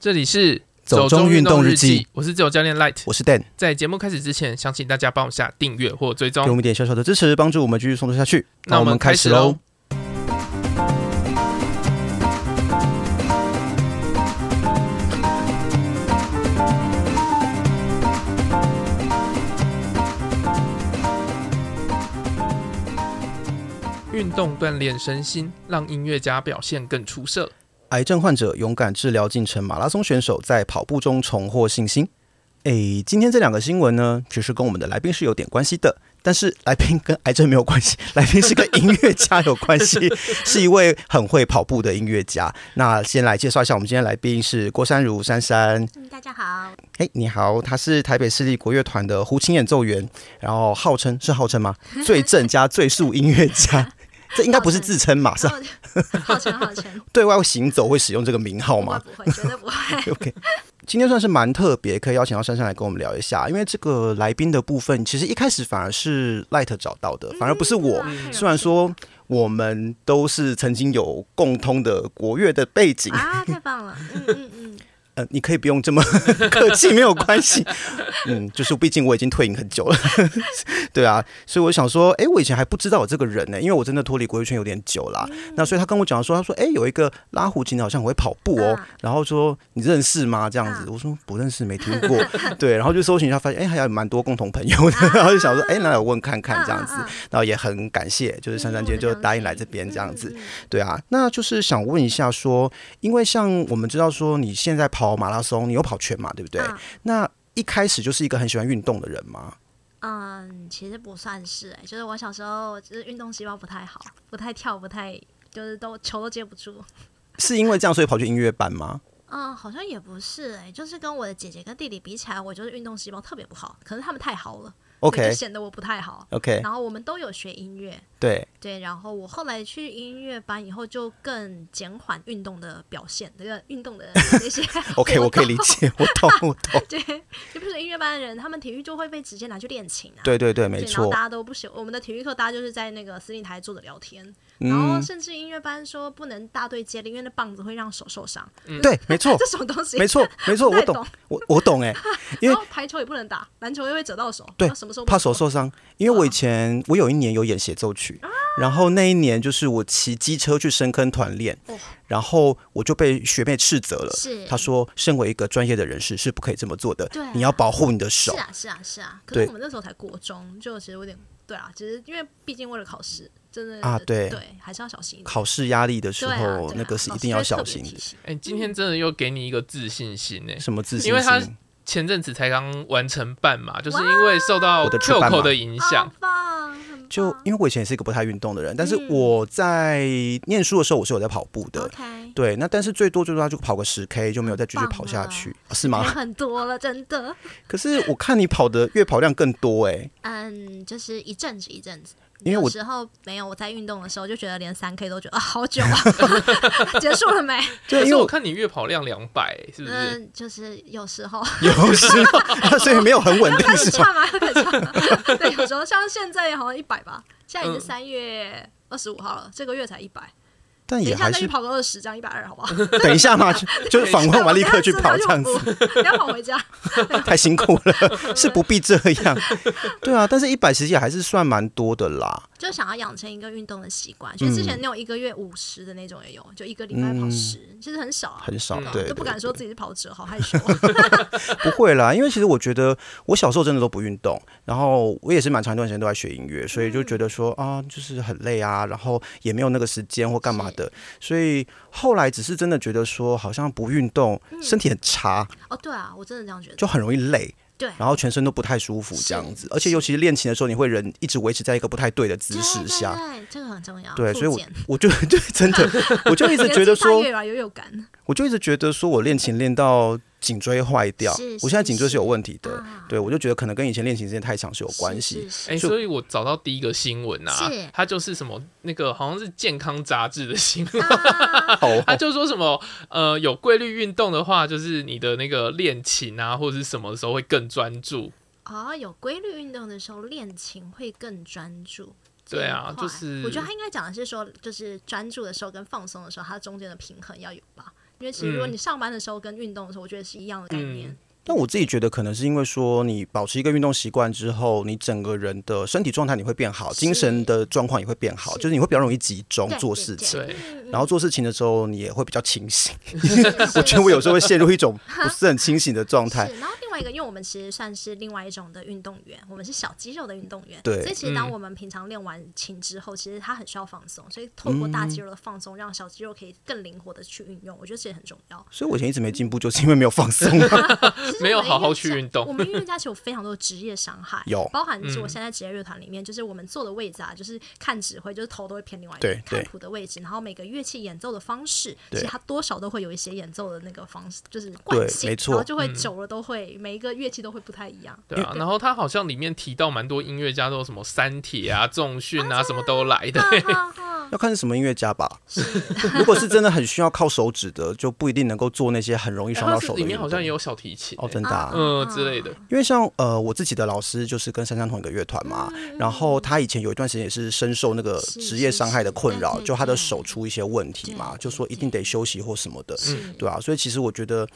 这里是走中运动日记，我是自由教练 Light，我是 Dan。在节目开始之前，想请大家帮我下订阅或追踪，给我们一点小小的支持，帮助我们继续创作下去。那我们开始喽。运动锻炼身心，让音乐家表现更出色。癌症患者勇敢治疗进程，马拉松选手在跑步中重获信心。诶，今天这两个新闻呢，其实跟我们的来宾是有点关系的，但是来宾跟癌症没有关系，来宾是跟音乐家有关系，是一位很会跑步的音乐家。那先来介绍一下，我们今天来宾是郭珊如珊珊。嗯，大家好。诶，你好，他是台北市立国乐团的胡琴演奏员，然后号称是号称吗？最正加最速音乐家。这应该不是自称嘛？是号称号称。对外行走会使用这个名号吗？不会，绝对不会。OK，今天算是蛮特别，可以邀请到珊珊来跟我们聊一下。因为这个来宾的部分，其实一开始反而是 Light 找到的，反而不是我。嗯、虽然说我们都是曾经有共通的国乐的背景啊，太棒了！嗯嗯嗯。呃，你可以不用这么 客气，没有关系。嗯，就是毕竟我已经退隐很久了，对啊，所以我想说，哎、欸，我以前还不知道我这个人呢，因为我真的脱离国乐圈有点久了。嗯、那所以他跟我讲说，他说，哎、欸，有一个拉胡琴的好像很会跑步哦，啊、然后说你认识吗？这样子，啊、我说不认识，没听过。对，然后就搜寻一下，发现哎、欸，还有蛮多共同朋友的，啊、然后就想说，哎、欸，那我问看看这样子，然后也很感谢，就是珊珊姐就答应来这边这样子，对啊，那就是想问一下说，因为像我们知道说你现在跑。跑马拉松，你有跑全马，对不对？啊、那一开始就是一个很喜欢运动的人吗？嗯，其实不算是哎、欸，就是我小时候就是运动细胞不太好，不太跳，不太就是都球都接不住。是因为这样所以跑去音乐班吗？嗯，好像也不是哎、欸，就是跟我的姐姐跟弟弟比起来，我就是运动细胞特别不好，可是他们太好了。OK，显得我不太好。OK，然后我们都有学音乐。对对，然后我后来去音乐班以后，就更减缓运动的表现，这个运动的 那些。OK，我可以理解，我 懂，我懂。对，就比如说音乐班的人，他们体育就会被直接拿去练琴啊。对对对，没错。然后大家都不喜欢我们的体育课，大家就是在那个司令台坐着聊天，然后甚至音乐班说不能大队接力，因为那棒子会让手受伤。对，没错。这种东西，没错，没错，我懂，我我懂哎。因为排球也不能打，篮球又会折到手。对。怕手受伤，因为我以前我有一年有演协奏曲，然后那一年就是我骑机车去深坑团练，然后我就被学妹斥责了。是，她说身为一个专业的人士是不可以这么做的，对你要保护你的手。是啊，是啊，是啊。可是我们那时候才国中，就其实有点对啊，其实因为毕竟为了考试，真的啊，对对，还是要小心。考试压力的时候，那个是一定要小心的。哎，今天真的又给你一个自信心呢？什么自信心？前阵子才刚完成半马，就是因为受到 Coco 的影响。就因为我以前也是一个不太运动的人，但是我在念书的时候我是有在跑步的。对，那但是最多最多就跑个十 K 就没有再继续跑下去，是吗？很多了，真的。可是我看你跑的月跑量更多哎。嗯，就是一阵子一阵子。因为我时候没有我在运动的时候，就觉得连三 K 都觉得啊好久啊，结束了没？对，因为我看你月跑量两百，是不是？嗯，就是有时候，有时候，所以没有很稳定，是吗？可以唱啊，对，有时候像现在好像一百吧，现在已经三月二十五号了，这个月才一百。但也还是跑个二十，这样一百二，好不好？等一下嘛，就是访问完立刻去跑这样子，不要跑回家，太辛苦了，是不必这样。对啊，但是一百其实也还是算蛮多的啦。就想要养成一个运动的习惯，其实之前那种一个月五十的那种也有，就一个礼拜跑十，其实很少，很少，对，都不敢说自己是跑者，好害羞。不会啦，因为其实我觉得我小时候真的都不运动，然后我也是蛮长一段时间都在学音乐，所以就觉得说啊，就是很累啊，然后也没有那个时间或干嘛的。所以后来只是真的觉得说，好像不运动身体很差。哦，对啊，我真的这样觉得，就很容易累。对，然后全身都不太舒服，这样子，而且尤其是练琴的时候，你会人一直维持在一个不太对的姿势下。对，这个很重要。对，所以我我就 对真的，我就一直觉得说，越来越有感。我就一直觉得说我练琴练到。颈椎坏掉，我现在颈椎是有问题的。对，我就觉得可能跟以前练琴时间太长是有关系。哎，所以我找到第一个新闻啊，它就是什么那个好像是健康杂志的新闻，他就说什么呃有规律运动的话，就是你的那个练琴啊或者是什么的时候会更专注。啊，有规律运动的时候练琴会更专注。对啊，就是我觉得他应该讲的是说，就是专注的时候跟放松的时候，它中间的平衡要有吧。因为其实如果你上班的时候跟运动的时候，我觉得是一样的概念。嗯那我自己觉得，可能是因为说，你保持一个运动习惯之后，你整个人的身体状态你会变好，精神的状况也会变好，就是你会比较容易集中做事情，然后做事情的时候你也会比较清醒。我觉得我有时候会陷入一种不是很清醒的状 态。然后另外一个，因为我们其实算是另外一种的运动员，我们是小肌肉的运动员，对。所以其实当我们平常练完琴之后，其实它很需要放松，所以透过大肌肉的放松，让小肌肉可以更灵活的去运用，我觉得这也很重要。所以我以前一直没进步，就是因为没有放松，没有好好去。运动，我们音乐家其实有非常多的职业伤害，有包含是我现在职业乐团里面，就是我们坐的位置啊，就是看指挥，就是头都会偏另外一边，看谱的位置，然后每个乐器演奏的方式，其实它多少都会有一些演奏的那个方式，就是惯性，没错，然后就会久了都会每一个乐器都会不太一样。对啊，然后他好像里面提到蛮多音乐家都有什么三铁啊、重训啊，什么都来的。要看是什么音乐家吧。如果是真的很需要靠手指的，就不一定能够做那些很容易伤到手的。里面好像也有小提琴哦，真的，嗯。之类的，因为像呃，我自己的老师就是跟珊珊同一个乐团嘛，然后他以前有一段时间也是深受那个职业伤害的困扰，就他的手出一些问题嘛，就说一定得休息或什么的，对啊，所以其实我觉得。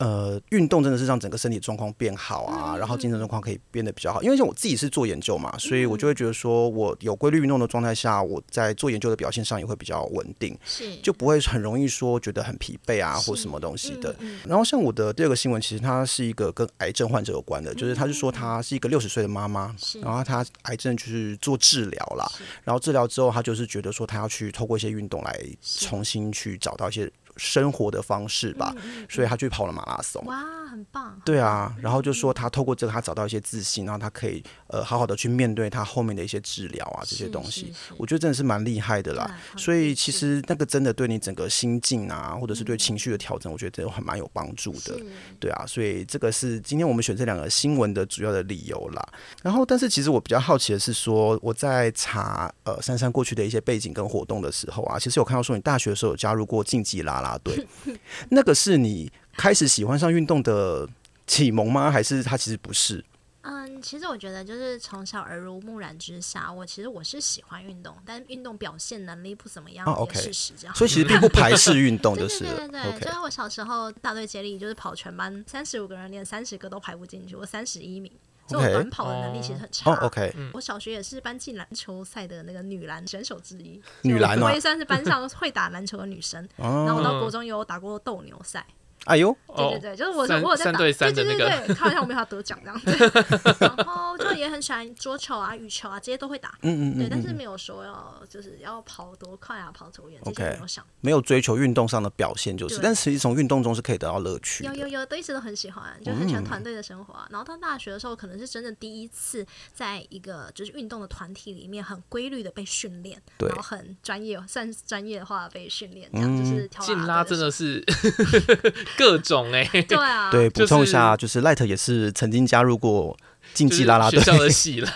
呃，运动真的是让整个身体状况变好啊，然后精神状况可以变得比较好。因为像我自己是做研究嘛，所以我就会觉得说，我有规律运动的状态下，我在做研究的表现上也会比较稳定，是。就不会很容易说觉得很疲惫啊或什么东西的。然后像我的第二个新闻，其实它是一个跟癌症患者有关的，就是他是说他是一个六十岁的妈妈，然后他癌症就是做治疗啦，然后治疗之后他就是觉得说他要去透过一些运动来重新去找到一些。生活的方式吧，所以他去跑了马拉松。哇，很棒！对啊，然后就说他透过这个，他找到一些自信，然后他可以呃好好的去面对他后面的一些治疗啊这些东西。我觉得真的是蛮厉害的啦。所以其实那个真的对你整个心境啊，或者是对情绪的调整，我觉得都还蛮有帮助的。对啊，所以这个是今天我们选这两个新闻的主要的理由啦。然后，但是其实我比较好奇的是说，我在查呃珊珊过去的一些背景跟活动的时候啊，其实有看到说你大学的时候有加入过竞技啦啦。队，那个是你开始喜欢上运动的启蒙吗？还是他其实不是？嗯，其实我觉得就是从小耳濡目染之下，我其实我是喜欢运动，但运动表现能力不怎么样，也是事实这样。所以其实并不排斥运动，就 是对对对对，就是我小时候大队接力，就是跑全班三十五个人，连三十个都排不进去，我三十一名。所以我短跑的能力其实很差。Oh, OK，我小学也是班级篮球赛的那个女篮选手之一，女篮我也算是班上会打篮球的女生。然后我到国中有打过斗牛赛。哎呦，对对对，就是我我有在打，对对对对，开玩笑，我没有得奖这样子。然后就也很喜欢桌球啊、羽球啊，这些都会打。嗯嗯对，但是没有说要就是要跑多快啊、跑多远，这些没有想。没有追求运动上的表现就是，但实际从运动中是可以得到乐趣。有有有，都一直都很喜欢，就很喜欢团队的生活。然后到大学的时候，可能是真的第一次在一个就是运动的团体里面，很规律的被训练，然后很专业，算是专业的话被训练，这样就是竞拉真的是。各种哎、欸，对啊，对，补充一下，就是 Light 也是曾经加入过竞技啦啦队、学校的 戏啦，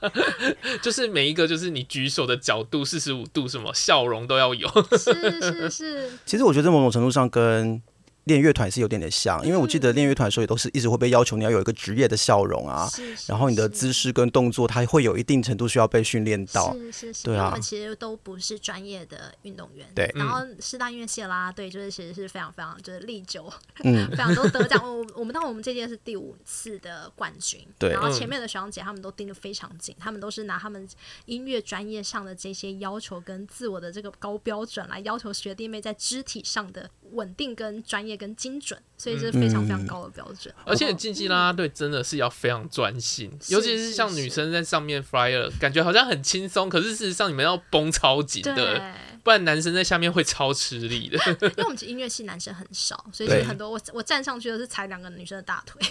就是每一个就是你举手的角度四十五度，什么笑容都要有，是是是。其实我觉得某种程度上跟。练乐团是有点点像，因为我记得练乐团的时候也都是一直会被要求你要有一个职业的笑容啊，然后你的姿势跟动作，它会有一定程度需要被训练到。是是是，对啊，我们其实都不是专业的运动员。对，然后师大音乐系的啦对就是其实是非常非常就是历久，嗯，非常多得奖。我我们当我们这届是第五次的冠军，对，然后前面的学长姐他们都盯得非常紧，他们都是拿他们音乐专业上的这些要求跟自我的这个高标准来要求学弟妹在肢体上的。稳定跟专业跟精准，所以这是非常非常高的标准。嗯、而且竞技啦啦队真的是要非常专心，嗯、尤其是像女生在上面 flyer，感觉好像很轻松，可是事实上你们要绷超紧的，对不然男生在下面会超吃力的。因为我们 音乐系男生很少，所以很多我我站上去都是踩两个女生的大腿。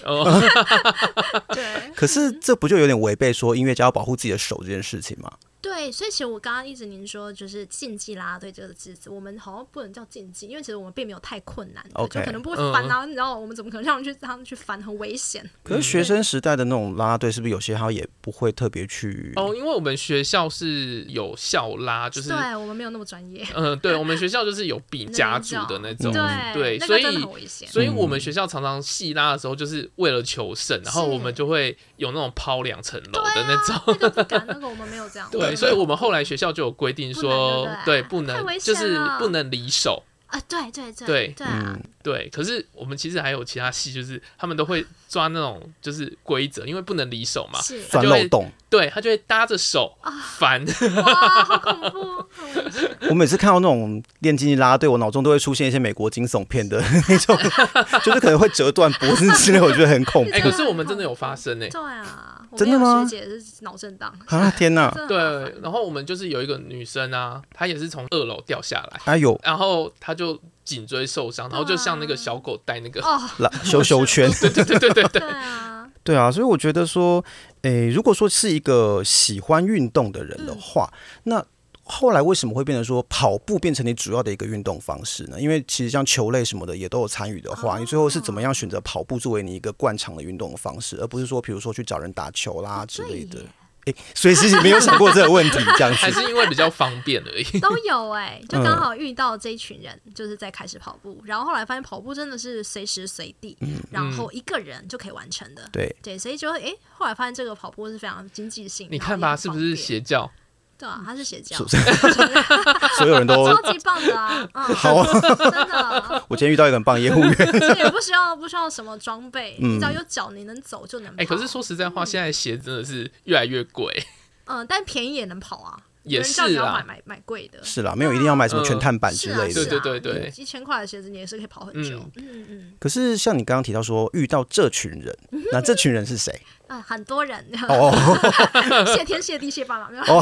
对。可是这不就有点违背说音乐家要保护自己的手这件事情吗？对，所以其实我刚刚一直您说就是竞技啦啦队这个字词，我们好像不能叫竞技，因为其实我们并没有太困难，okay, 就可能不会翻啊，嗯、你知道我们怎么可能让人去让人去翻，很危险。可是学生时代的那种啦啦队，是不是有些他也不会特别去？哦，因为我们学校是有校拉，就是对我们没有那么专业。嗯，对，我们学校就是有比家族的那种，对，所以所以我们学校常常系拉的时候，就是为了求胜，然后我们就会有那种抛两层楼的那种。那个不敢，那个我们没有这样。对。所以我们后来学校就有规定说，对，不能就是不能离手，啊，对对对对对啊，对。可是我们其实还有其他戏，就是他们都会抓那种就是规则，因为不能离手嘛，钻漏洞。对，他就会搭着手翻。哇，好恐怖！我每次看到那种练竞技啦啦队，我脑中都会出现一些美国惊悚片的 那种，就是可能会折断脖子之类，我觉得很恐怖。哎，可是我们真的有发生哎，对啊，真的吗？学姐是脑震荡。啊！天哪！对，然后我们就是有一个女生啊，她也是从二楼掉下来，哎呦，然后她就颈椎受伤，然后就像那个小狗带那个修修圈，对对对对对。对啊，对啊，所以我觉得说，诶，如果说是一个喜欢运动的人的话，那后来为什么会变成说跑步变成你主要的一个运动方式呢？因为其实像球类什么的也都有参与的话，你最后是怎么样选择跑步作为你一个惯常的运动的方式，而不是说比如说去找人打球啦之类的。哎，所以其实没有想过这个问题，这样子还是因为比较方便而已。都有哎、欸，就刚好遇到这一群人，就是在开始跑步，然后后来发现跑步真的是随时随地，嗯、然后一个人就可以完成的。对对，所以就哎，后来发现这个跑步是非常经济性。你看吧，是不是邪教？对啊，他是邪教，所 有人都超级棒的啊！嗯，好啊，真的。我今天遇到一个很棒业务员，也不需要不需要什么装备，你只要有脚，你能走就能跑。哎，可是说实在话，现在鞋真的是越来越贵。嗯，但便宜也能跑啊。也是啊，要买买买贵的，是啦，没有一定要买什么全碳板之类的。对对对对，几千块的鞋子你也是可以跑很久。嗯嗯。可是像你刚刚提到说遇到这群人，那这群人是谁？啊，很多人。哦。谢天谢地谢爸爸没有。哦。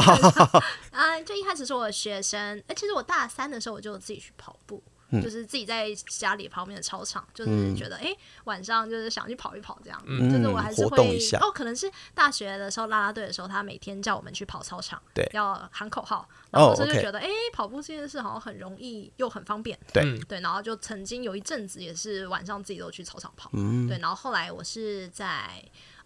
啊，就一开始是我的学生，哎，其实我大三的时候我就自己去跑步。就是自己在家里旁边的操场，就是觉得哎，晚上就是想去跑一跑这样，就是我还是会哦，可能是大学的时候啦啦队的时候，他每天叫我们去跑操场，对，要喊口号，然后我就觉得哎，跑步这件事好像很容易又很方便，对。对，然后就曾经有一阵子也是晚上自己都去操场跑，对，然后后来我是在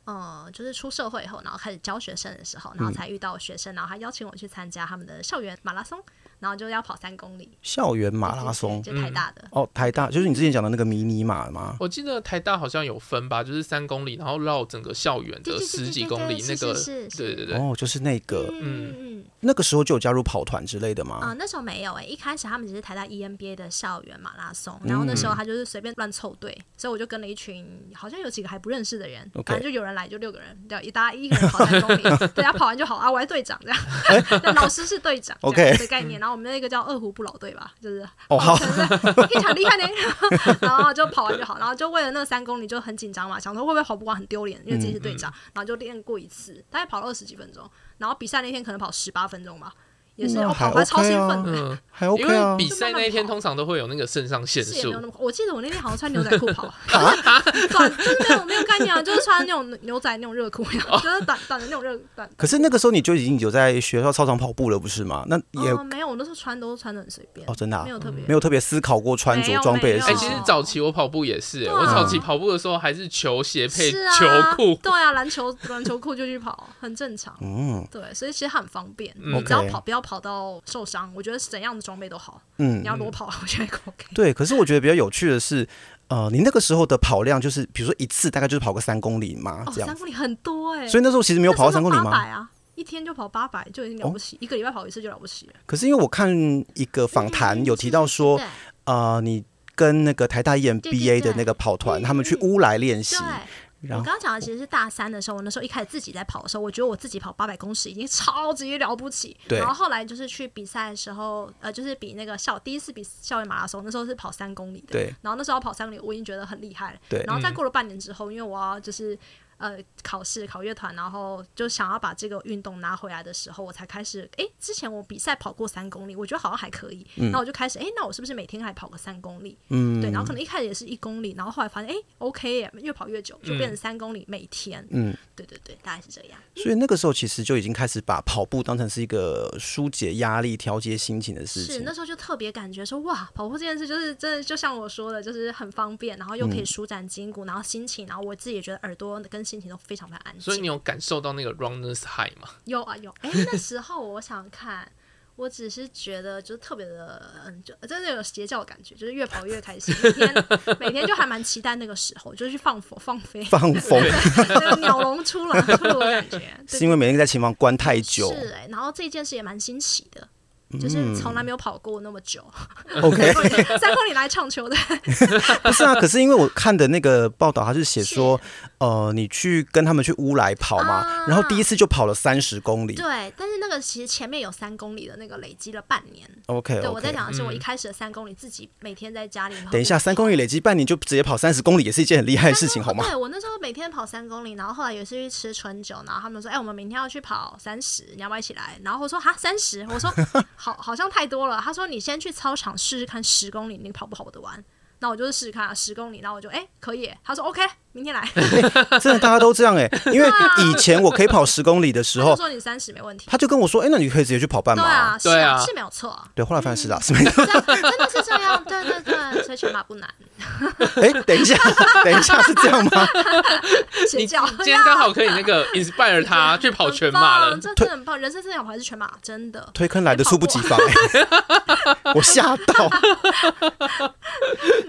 嗯，就是出社会以后，然后开始教学生的时候，然后才遇到学生，然后他邀请我去参加他们的校园马拉松。然后就要跑三公里，校园马拉松，就台大的。哦，台大就是你之前讲的那个迷你马吗？我记得台大好像有分吧，就是三公里，然后绕整个校园的十几公里，那个对对对，哦，就是那个，嗯嗯，那个时候就有加入跑团之类的吗？啊，那时候没有哎，一开始他们只是台大 EMBA 的校园马拉松，然后那时候他就是随便乱凑队，所以我就跟了一群好像有几个还不认识的人，反正就有人来就六个人，对，一大家一个人跑三公里，对，他跑完就好啊，我 是队长这样，老师是队长，OK。的概念，然后我们那个叫二胡。不老队吧，就是哦，好，非常厉害的，然后就跑完就好，然后就为了那三公里就很紧张嘛，想说会不会跑不完很丢脸，因为自己是队长，然后就练过一次，大概跑了二十几分钟，然后比赛那天可能跑十八分钟吧。也是，我跑还超兴奋的，还 OK 啊。因为比赛那一天通常都会有那个肾上腺素。我记得我那天好像穿牛仔裤跑，短就是那种没有概念啊，就是穿那种牛仔那种热裤，就是短短的那种热短。可是那个时候你就已经有在学校操场跑步了，不是吗？那也没有，我那时候穿都穿的很随便。哦，真的，没有特别，没有特别思考过穿着装备的事情。哎，其实早期我跑步也是，我早期跑步的时候还是球鞋配球裤。对啊，篮球篮球裤就去跑，很正常。嗯，对，所以其实很方便，你只要跑不要跑到受伤。我觉得怎样的装备都好。嗯，你要裸跑，我觉得 OK。对，可是我觉得比较有趣的是，呃，你那个时候的跑量就是，比如说一次大概就是跑个三公里嘛，这样。三公里很多哎。所以那时候其实没有跑到三公里吗？八百啊，一天就跑八百就已经了不起，一个礼拜跑一次就了不起了。可是因为我看一个访谈有提到说，呃，你跟那个台大 EMBA 的那个跑团，他们去乌来练习。我刚刚讲的其实是大三的时候，我那时候一开始自己在跑的时候，我觉得我自己跑八百公尺已经超级了不起。对。然后后来就是去比赛的时候，呃，就是比那个校第一次比校园马拉松，那时候是跑三公里的。对。然后那时候跑三公里，我已经觉得很厉害了。对。然后再过了半年之后，因为我要就是。呃，考试考乐团，然后就想要把这个运动拿回来的时候，我才开始，哎，之前我比赛跑过三公里，我觉得好像还可以，那、嗯、我就开始，哎，那我是不是每天还跑个三公里？嗯，对，然后可能一开始也是一公里，然后后来发现，哎，OK 耶，越跑越久，就变成三公里每天。嗯，对对对，大概是这样。所以那个时候其实就已经开始把跑步当成是一个疏解压力、调节心情的事情。是，那时候就特别感觉说，哇，跑步这件事就是真的，就像我说的，就是很方便，然后又可以舒展筋骨，嗯、然后心情，然后我自己也觉得耳朵跟心情都非常非常。所以你有感受到那个 runner's high 吗？有啊有，哎、欸，那时候我想看，我只是觉得就是特别的，嗯，就真的有邪教的感觉，就是越跑越开心，每天 每天就还蛮期待那个时候，就是去放风放飞放风，那个鸟笼出来出来的感觉，是因为每天在琴房关太久，是哎、欸，然后这件事也蛮新奇的。就是从来没有跑过那么久。OK，三公里来唱球的。不是啊，可是因为我看的那个报道，他是写说，呃，你去跟他们去乌来跑嘛，啊、然后第一次就跑了三十公里。对，但是那个其实前面有三公里的那个累积了半年。OK，对，我在讲的是我一开始的三公里自己每天在家里。等一下，三公里累积半年就直接跑三十公里，也是一件很厉害的事情，好吗？对，我那时候每天跑三公里，然后后来有一次去吃春酒，然后他们说，哎、欸，我们明天要去跑三十，你要不要一起来？然后我说，哈，三十，我说好，好像太多了。他说，你先去操场试试看十公里，你跑不跑得完？那我就是试试看啊，十公里，那我就哎、可以，他说 OK，明天来。欸、真的大家都这样哎、欸，因为以前我可以跑十公里的时候，他说你三十没问题，他就跟我说，哎、欸，那你可以直接去跑半马。对啊，是啊，是没有错。对，后来发现是啊，是没错，真的是这样，对对对，所以全马不难。哎、欸，等一下，等一下是这样吗？你今天刚好可以那个 inspire 他去跑全马了，这真的很棒，人生真的想跑还是全马，真的。推坑来的猝不及防、欸，我吓到。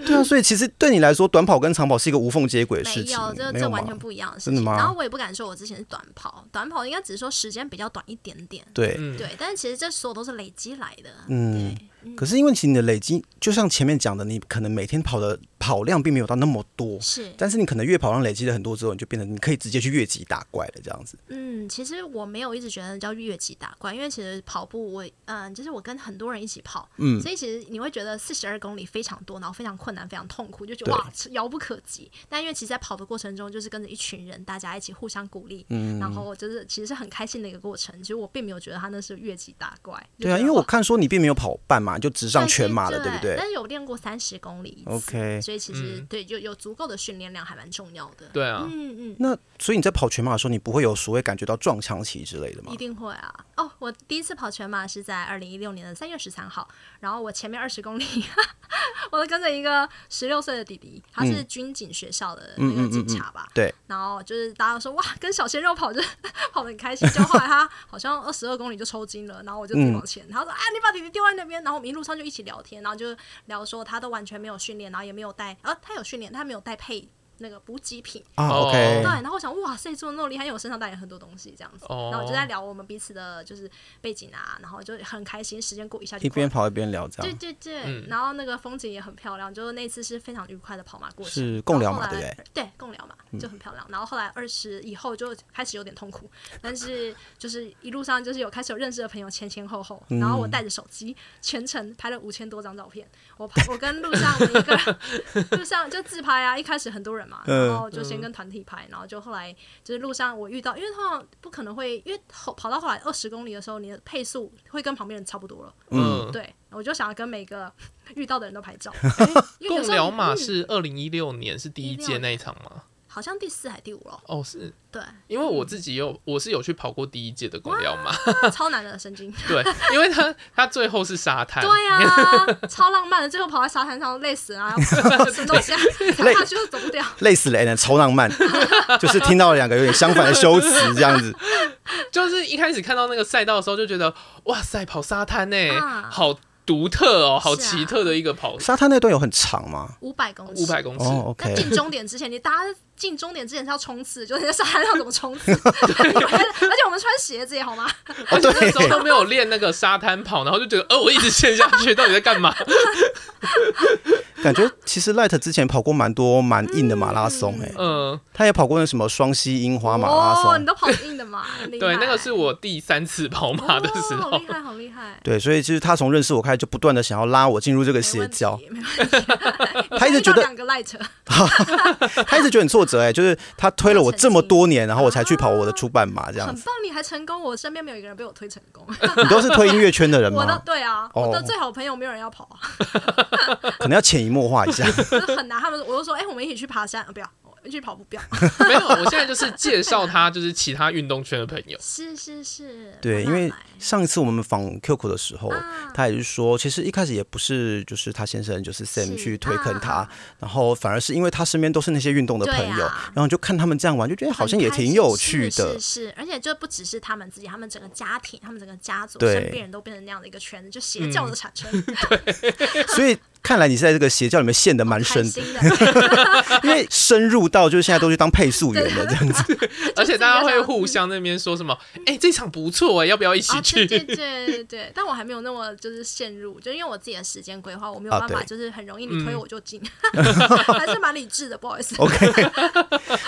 对啊，所以其实对你来说，短跑跟长跑是一个无缝接轨的事情。没有，这这完全不一样的事情。真的吗？然后我也不敢说我之前是短跑，短跑应该只是说时间比较短一点点。对，对，但是其实这所有都是累积来的。嗯。可是因为其实你的累积，就像前面讲的，你可能每天跑的跑量并没有到那么多，是。但是你可能越跑量累积了很多之后，你就变得你可以直接去越级打怪了，这样子。嗯，其实我没有一直觉得叫越级打怪，因为其实跑步我嗯，就是我跟很多人一起跑，嗯，所以其实你会觉得四十二公里非常多，然后非常困难，非常痛苦，就觉得哇遥不可及。但因为其实，在跑的过程中，就是跟着一群人，大家一起互相鼓励，嗯，然后就是其实是很开心的一个过程。其实我并没有觉得他那是越级打怪。对啊，因为我看说你并没有跑半马，就直上全马。了，对不对？但是有练过三十公里，OK，所以其实、嗯、对，就有足够的训练量还蛮重要的。对啊，嗯嗯。那所以你在跑全马的时候，你不会有所谓感觉到撞墙期之类的吗？一定会啊！哦，我第一次跑全马是在二零一六年的三月十三号，然后我前面二十公里，我跟着一个十六岁的弟弟，他是军警学校的那个警察吧？嗯嗯嗯嗯、对。然后就是大家都说哇，跟小鲜肉跑就 跑得很开心，就后来他好像二十二公里就抽筋了，然后我就自己往前，嗯、他说啊，你把弟弟丢在那边，然后我们一路上就一起聊天，然后就。聊说他都完全没有训练，然后也没有带，呃，他有训练，他没有带配。那个补给品啊，OK，对，然后我想，哇塞，做的那么厉害，因为我身上带了很多东西，这样子，然后我就在聊我们彼此的，就是背景啊，然后就很开心，时间过一下就一边跑一边聊，这样，对对对，然后那个风景也很漂亮，就是那次是非常愉快的跑马过程，是共聊嘛，对不对？对，共聊嘛，就很漂亮。然后后来二十以后就开始有点痛苦，但是就是一路上就是有开始有认识的朋友前前后后，然后我带着手机全程拍了五千多张照片，我拍我跟路上的一个 路上就自拍啊，一开始很多人嘛，然后就。先跟团体拍，然后就后来就是路上我遇到，因为通常不可能会，因为后跑到后来二十公里的时候，你的配速会跟旁边人差不多了。嗯，对，我就想要跟每个遇到的人都拍照。共聊马是二零一六年是第一届那一场吗？好像第四还第五了。哦，是。对，因为我自己有，我是有去跑过第一届的共聊马，超难的神经。对，因为他他最后是沙滩。对呀，超浪漫的，最后跑在沙滩上累死了，什么东西啊？累就是走不掉，累死了，超浪漫，就是听到了两个有点相反的修辞，这样子。就是一开始看到那个赛道的时候，就觉得哇塞，跑沙滩呢，好。独特哦，好奇特的一个跑。沙滩那段有很长吗？五百公尺。五百公尺。哦，OK。进终点之前，你大家进终点之前是要冲刺，就是在沙滩上怎么冲刺？而且我们穿鞋子也好吗？而且那时候都没有练那个沙滩跑，然后就觉得，呃，我一直陷下去，到底在干嘛？感觉其实 Light 之前跑过蛮多蛮硬的马拉松哎，嗯，他也跑过那什么双溪樱花马拉松，哦，你都跑硬的嘛？对，那个是我第三次跑马的时候，好厉害，好厉害。对，所以其实他从认识我开始就不断的想要拉我进入这个邪教，他一直觉得两个 Light，他一直觉得很挫折哎，就是他推了我这么多年，然后我才去跑我的初版马这样子。很棒，你还成功，我身边没有一个人被我推成功。你都是推音乐圈的人吗？我的对啊，我的最好朋友没有人要跑啊，可能要潜移默化一下，很难。他们我就说，哎、欸，我们一起去爬山，不要。去跑步不要，没有，我现在就是介绍他，就是其他运动圈的朋友。是是是，对，因为上一次我们访 QQ 的时候，他也是说，其实一开始也不是就是他先生就是 Sam 去推坑他，然后反而是因为他身边都是那些运动的朋友，然后就看他们这样玩，就觉得好像也挺有趣的。是是，而且就不只是他们自己，他们整个家庭，他们整个家族，身边人都变成那样的一个圈子，就邪教的产生。对，所以看来你是在这个邪教里面陷得蛮深的，因为深入到就是现在都去当配速员了这样子，而且大家会互相那边说什么，哎、欸，这场不错哎，要不要一起去？对对对对，但我还没有那么就是陷入，就因为我自己的时间规划，我没有办法就是很容易你推我就进，嗯、还是蛮理智的，不好意思。OK，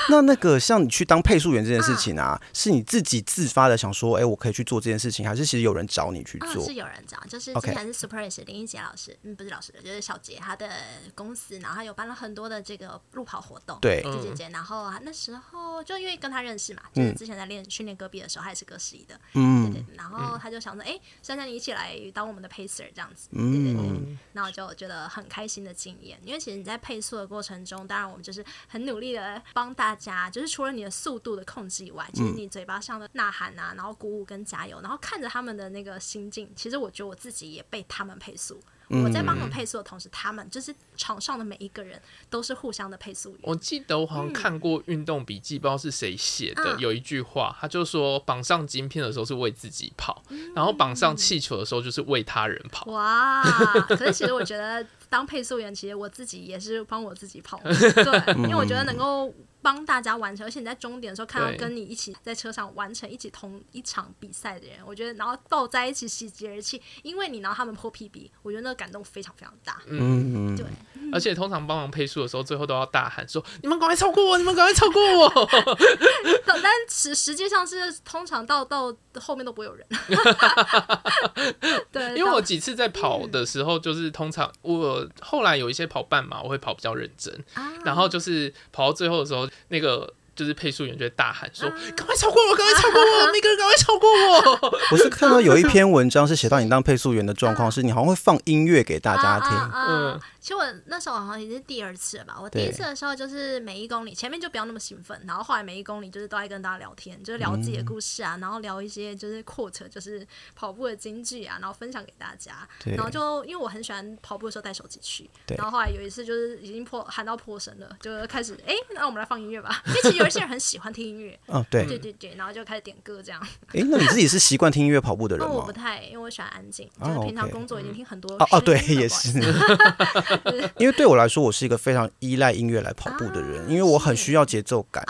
那那个像你去当配速员这件事情啊，是你自己自发的想说，哎，我可以去做这件事情，还是其实有人找你去做？是有人找，就是之前是 Surprise 林一杰老师，嗯，不是老师的，就是。小杰他的公司，然后他有办了很多的这个路跑活动，对，姐姐，然后那时候就因为跟他认识嘛，就是之前在练训练戈壁的时候，他也是哥十一的，嗯，对对，然后他就想着，哎，珊珊你一起来当我们的 pacer 这样子，对对对，然后就觉得很开心的经验，因为其实你在配速的过程中，当然我们就是很努力的帮大家，就是除了你的速度的控制以外，其实你嘴巴上的呐喊啊，然后鼓舞跟加油，然后看着他们的那个心境，其实我觉得我自己也被他们配速。我在帮他们配速的同时，他们就是场上的每一个人都是互相的配速员。我记得我好像看过运动笔记，不知道是谁写的，有一句话，他就说绑上晶片的时候是为自己跑，然后绑上气球的时候就是为他人跑。哇！可是其实我觉得当配速员，其实我自己也是帮我自己跑，对，因为我觉得能够。帮大家完成，而且你在终点的时候看到跟你一起在车上完成一起同一场比赛的人，我觉得然后抱在一起喜极而泣，因为你拿他们破 PB，我觉得那个感动非常非常大。嗯，对。而且通常帮忙配速的时候，最后都要大喊说：“你们赶快超过我！你们赶快超过我！” 但实实际上是通常到到后面都不会有人。对，因为我几次在跑的时候，就是通常我后来有一些跑半马，我会跑比较认真，然后就是跑到最后的时候。那个就是配速员就会大喊说：“赶快超过我，赶快超过我，每个人赶快超过我！”我是看到有一篇文章是写到你当配速员的状况，是你好像会放音乐给大家听。嗯。其实我那时候好像已经是第二次了吧。我第一次的时候就是每一公里前面就不要那么兴奋，然后后来每一公里就是都爱跟大家聊天，就是聊自己的故事啊，然后聊一些就是 quote，就是跑步的金句啊，然后分享给大家。然后就因为我很喜欢跑步的时候带手机去，然后后来有一次就是已经破喊到破声了，就开始哎，那我们来放音乐吧。因为其实有一些人很喜欢听音乐，哦对对对对，然后就开始点歌这样。哎，那你自己是习惯听音乐跑步的人吗？我不太，因为我喜欢安静，就是平常工作已经听很多哦哦对，也是，因为对。对我来说，我是一个非常依赖音乐来跑步的人，因为我很需要节奏感。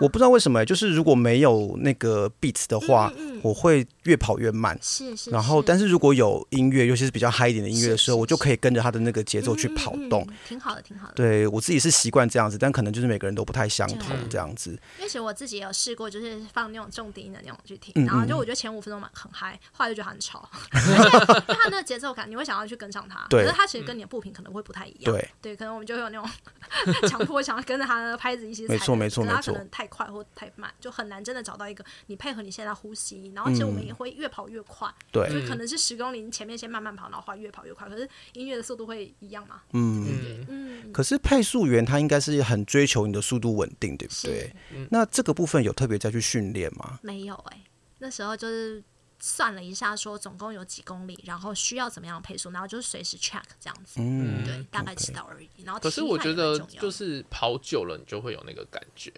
我不知道为什么，就是如果没有那个 beats 的话，我会越跑越慢。是是。然后，但是如果有音乐，尤其是比较嗨一点的音乐的时候，我就可以跟着他的那个节奏去跑动。挺好的，挺好的。对我自己是习惯这样子，但可能就是每个人都不太相同这样子。因为其实我自己也有试过，就是放那种重低音的那种去听，然后就我觉得前五分钟蛮很嗨，后来就觉得很吵，因为他那个节奏感，你会想要去跟上他。对。可是他其实跟你的步频可能会不太一样。对。对，可能我们就会有那种 强迫想要跟着他的拍子一起踩。没错，没错，没错。他可能太快或太慢。就很难真的找到一个你配合你现在呼吸，然后其实我们也会越跑越快，对、嗯，就可能是十公里，你前面先慢慢跑，然后话越跑越快，可是音乐的速度会一样吗？嗯嗯嗯。可是配速员他应该是很追求你的速度稳定，对不对？那这个部分有特别再去训练吗？没有哎、欸，那时候就是。算了一下，说总共有几公里，然后需要怎么样配速，然后就是随时 check 这样子，嗯，对，大概知道而已。然后可是我觉得就是跑久了，你就会有那个感觉。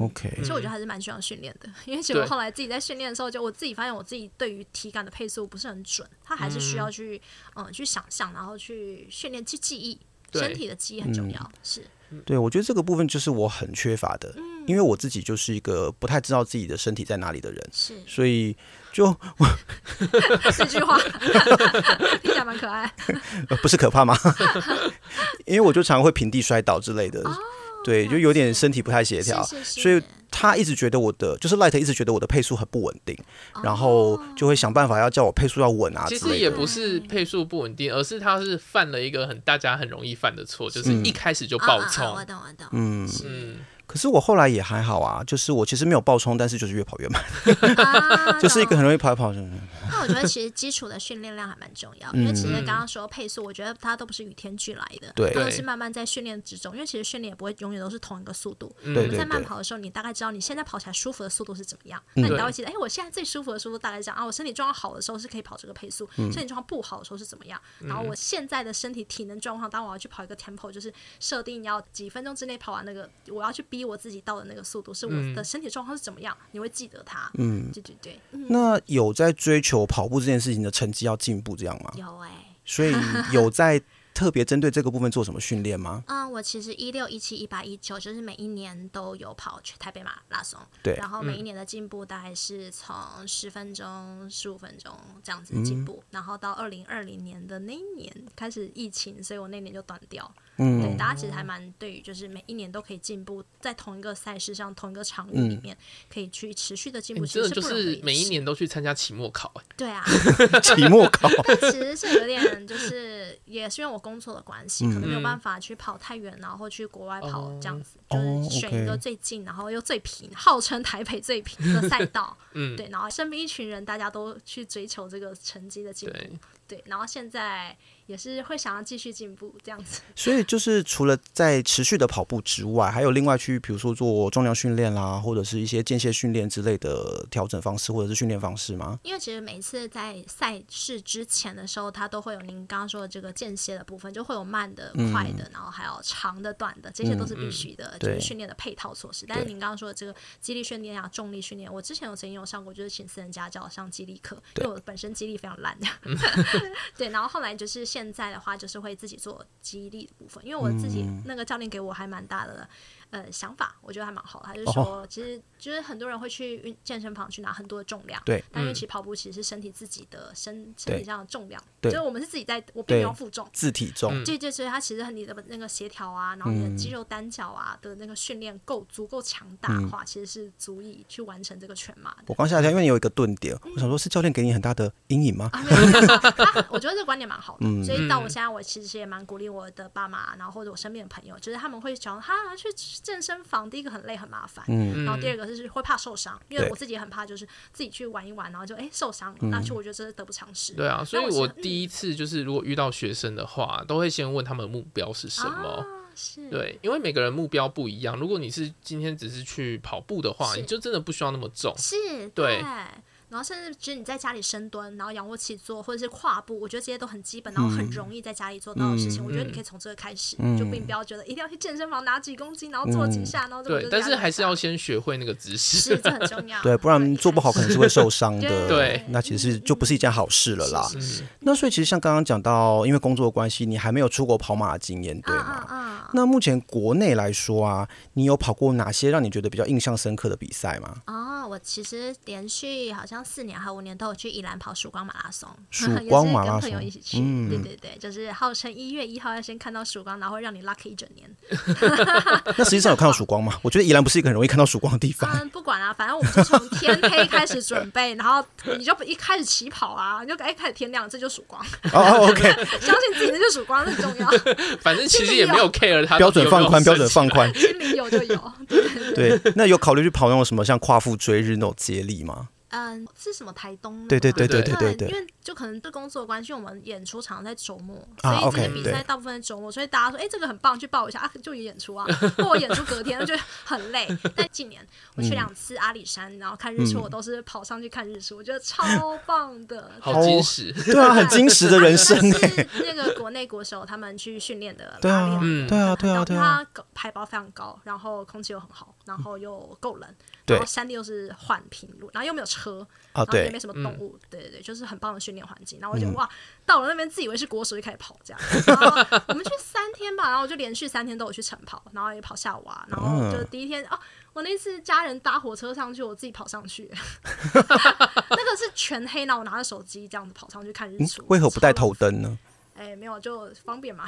OK，所以我觉得还是蛮需要训练的，因为其实我后来自己在训练的时候，就我自己发现我自己对于体感的配速不是很准，它还是需要去嗯去想象，然后去训练去记忆，身体的记忆很重要。是，对，我觉得这个部分就是我很缺乏的，因为我自己就是一个不太知道自己的身体在哪里的人，是，所以。就 我这句话。听起来蛮可爱，不是可怕吗？因为我就常常会平地摔倒之类的，哦、对，就有点身体不太协调，是是是，所以他一直觉得我的就是 Light 一直觉得我的配速很不稳定，哦、然后就会想办法要叫我配速要稳啊。其实也不是配速不稳定，而是他是犯了一个很大家很容易犯的错，就是一开始就爆冲。我懂我懂，嗯嗯。可是我后来也还好啊，就是我其实没有爆冲，但是就是越跑越慢，就是一个很容易跑一跑。那我觉得其实基础的训练量还蛮重要，因为其实刚刚说配速，我觉得它都不是与天俱来的，对，都是慢慢在训练之中。因为其实训练也不会永远都是同一个速度。我们在慢跑的时候，你大概知道你现在跑起来舒服的速度是怎么样，那你才会记得，哎，我现在最舒服的速度大概是这样啊。我身体状况好的时候是可以跑这个配速，身体状况不好的时候是怎么样？然后我现在的身体体能状况，当我要去跑一个 tempo，就是设定要几分钟之内跑完那个，我要去逼我自己到的那个。那个速度是我的身体状况是怎么样？嗯、你会记得它。嗯，对对对。嗯、那有在追求跑步这件事情的成绩要进步这样吗？有哎、欸。所以 有在特别针对这个部分做什么训练吗？嗯，我其实一六、一七、一八、一九，就是每一年都有跑去台北马拉松。对。然后每一年的进步大概是从十分钟、十五分钟这样子进步，嗯、然后到二零二零年的那一年开始疫情，所以我那年就断掉。嗯。对，大家其实还蛮对于，就是每一年都可以进步，在同一个赛事上、同一个场域里面，可以去持续的进步。其实就是每一年都去参加期末考。对啊。期末考。但其实是有点，就是也是因为我工作的关系，可能没有办法去跑太远，然后去国外跑这样子，就是选一个最近，然后又最平，号称台北最平的赛道。嗯，对，然后身边一群人，大家都去追求这个成绩的进步。对，然后现在。也是会想要继续进步这样子，所以就是除了在持续的跑步之外，还有另外去比如说做重量训练啦，或者是一些间歇训练之类的调整方式，或者是训练方式吗？因为其实每次在赛事之前的时候，它都会有您刚刚说的这个间歇的部分，就会有慢的、快的，嗯、然后还有长的、短的，这些都是必须的，嗯、就是训练的配套措施。但是您刚刚说的这个肌力训练啊、重力训练，我之前有曾经有上过，就是请私人家教上肌力课，因为我本身肌力非常烂。对，然后后来就是。现在的话，就是会自己做激励的部分，因为我自己那个教练给我还蛮大的。呃，想法我觉得还蛮好的。他就是说，其实就是很多人会去运健身房去拿很多的重量，对。但因为其实跑步其实是身体自己的身身体上的重量，就是我们是自己在，我并没有负重，自体重。对对，所以它其实你的那个协调啊，然后你的肌肉单脚啊的那个训练够足够强大的话，其实是足以去完成这个全马的。我刚下来，因为你有一个顿点，我想说，是教练给你很大的阴影吗？我觉得这个观点蛮好的，所以到我现在，我其实也蛮鼓励我的爸妈，然后或者我身边的朋友，就是他们会想他去。健身房第一个很累很麻烦，嗯、然后第二个就是会怕受伤，嗯、因为我自己也很怕，就是自己去玩一玩，然后就哎受伤，那就、嗯、我觉得这是得不偿失。对啊，所以我第一次就是如果遇到学生的话，嗯、都会先问他们的目标是什么。对，因为每个人目标不一样。如果你是今天只是去跑步的话，你就真的不需要那么重。是，对。对然后甚至其实你在家里深蹲，然后仰卧起坐或者是跨步，我觉得这些都很基本，然后很容易在家里做到的事情。我觉得你可以从这个开始，就并不要觉得一定要去健身房拿几公斤，然后做几下，然后对。但是还是要先学会那个姿势，是这很重要。对，不然做不好可能是会受伤的。对，那其实就不是一件好事了啦。那所以其实像刚刚讲到，因为工作的关系，你还没有出国跑马的经验，对吗？那目前国内来说啊，你有跑过哪些让你觉得比较印象深刻的比赛吗？哦，我其实连续好像四年还五年都。有去宜兰跑曙光马拉松，曙 光马拉松，跟朋友一起去，嗯、对对对，就是号称一月一号要先看到曙光，然后会让你 lucky 一整年。那实际上有看到曙光吗？我觉得宜兰不是一个很容易看到曙光的地方。嗯，不管啊，反正我们就从天黑开始准备，然后你就一开始起跑啊，你就哎开始天亮，这就曙光。哦，OK，相信自己那就曙光，很重要。反正其实也没有 care 它标准放宽，标准放宽，心里有就有。对，那有考虑去跑那种什么像夸父追日那种接力吗？嗯，是什么台东？对对对对对对，因为就可能对工作关系，我们演出常在周末，所以这些比赛大部分在周末，所以大家说，哎，这个很棒，去报一下啊，就有演出啊。或我演出隔天就很累。但近年我去两次阿里山，然后看日出，我都是跑上去看日出，我觉得超棒的，好真实，对啊，很真实的人生。是那个国内国手他们去训练的拉练，嗯，对啊，对啊，对啊，他海拔非常高，然后空气又很好，然后又够冷。然后山地又是缓平路，然后又没有车，然后也没什么动物，对对对，就是很棒的训练环境。然后我觉得哇，到了那边自以为是国手就开始跑这样。然后我们去三天吧，然后我就连续三天都有去晨跑，然后也跑下午啊。然后就第一天哦，我那次家人搭火车上去，我自己跑上去，那个是全黑，然后我拿着手机这样子跑上去看日出。为何不带头灯呢？哎，没有，就方便嘛，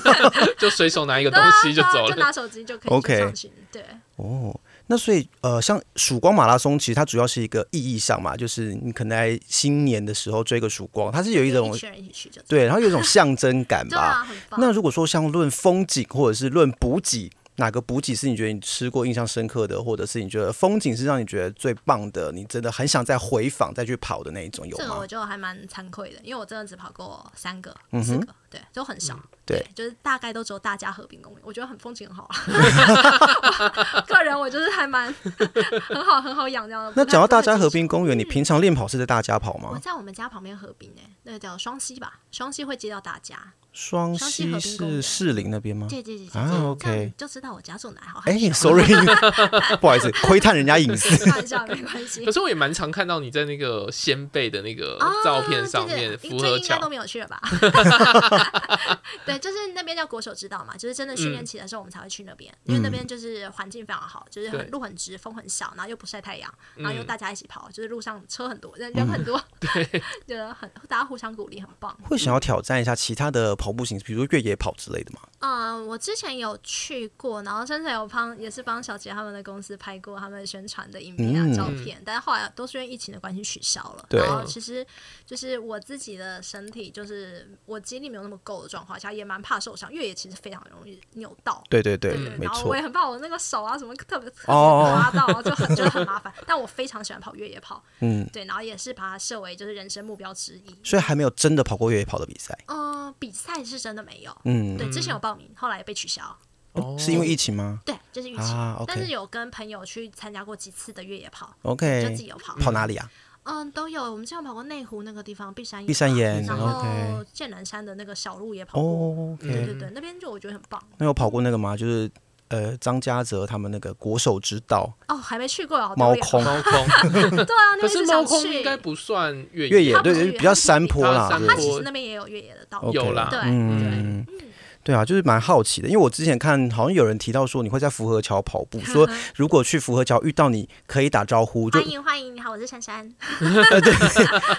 就随手拿一个东西就走了，就拿手机就可以上去。对，哦。那所以，呃，像曙光马拉松，其实它主要是一个意义上嘛，就是你可能在新年的时候追个曙光，它是有一种对，然后有一种象征感吧。那如果说像论风景或者是论补给。哪个补给是你觉得你吃过印象深刻的，或者是你觉得风景是让你觉得最棒的，你真的很想再回访再去跑的那一种有吗？这个我就还蛮惭愧的，因为我真的只跑过三个、四个，对，都很少，对，就是大概都只有大家和平公园，我觉得很风景很好啊。个人我就是还蛮很好很好养这样的。那讲到大家和平公园，你平常练跑是在大家跑吗？我在我们家旁边河滨诶，那个叫双溪吧，双溪会接到大家。双溪是士林那边吗？对对对，啊，OK，就知道我家住哪好。哎，sorry，不好意思，窥探人家隐私。开玩笑，没关系。可是我也蛮常看到你在那个仙贝的那个照片上面，福和桥应该都没有去了吧？对，就是那边叫国手之道嘛，就是真的训练期的时候我们才会去那边，因为那边就是环境非常好，就是很路很直，风很小，然后又不晒太阳，然后又大家一起跑，就是路上车很多，人人很多，对，觉得很大家互相鼓励，很棒。会想要挑战一下其他的跑步形式，比如越野跑之类的吗？嗯，我之前有去过，然后甚至有帮也是帮小杰他们的公司拍过他们宣传的影片啊、照片，但是后来都是因为疫情的关系取消了。对，然后其实就是我自己的身体，就是我精力没有那么够的状况下，也蛮怕受伤。越野其实非常容易扭到。对对对。然后我也很怕我那个手啊什么特别划到，就很觉得很麻烦。但我非常喜欢跑越野跑，嗯，对，然后也是把它设为就是人生目标之一。所以还没有真的跑过越野跑的比赛？嗯，比赛是真的没有。嗯，对，之前有报名，后来被取消。哦，是因为疫情吗？对，就是疫情。但是有跟朋友去参加过几次的越野跑。OK，就自己有跑。跑哪里啊？嗯，都有。我们之前跑过内湖那个地方，碧山碧山岩，然后剑南山的那个小路也跑过。对对对，那边就我觉得很棒。那有跑过那个吗？就是呃，张家泽他们那个国手之道。哦，还没去过啊。猫空，猫空。对啊，可是猫空应该不算越越野，对，比较山坡啦。它其实那边也有越野的道路，有啦。对对。对啊，就是蛮好奇的，因为我之前看好像有人提到说你会在福和桥跑步，说 如果去福和桥遇到你可以打招呼，欢迎欢迎，你好，我是珊珊。对，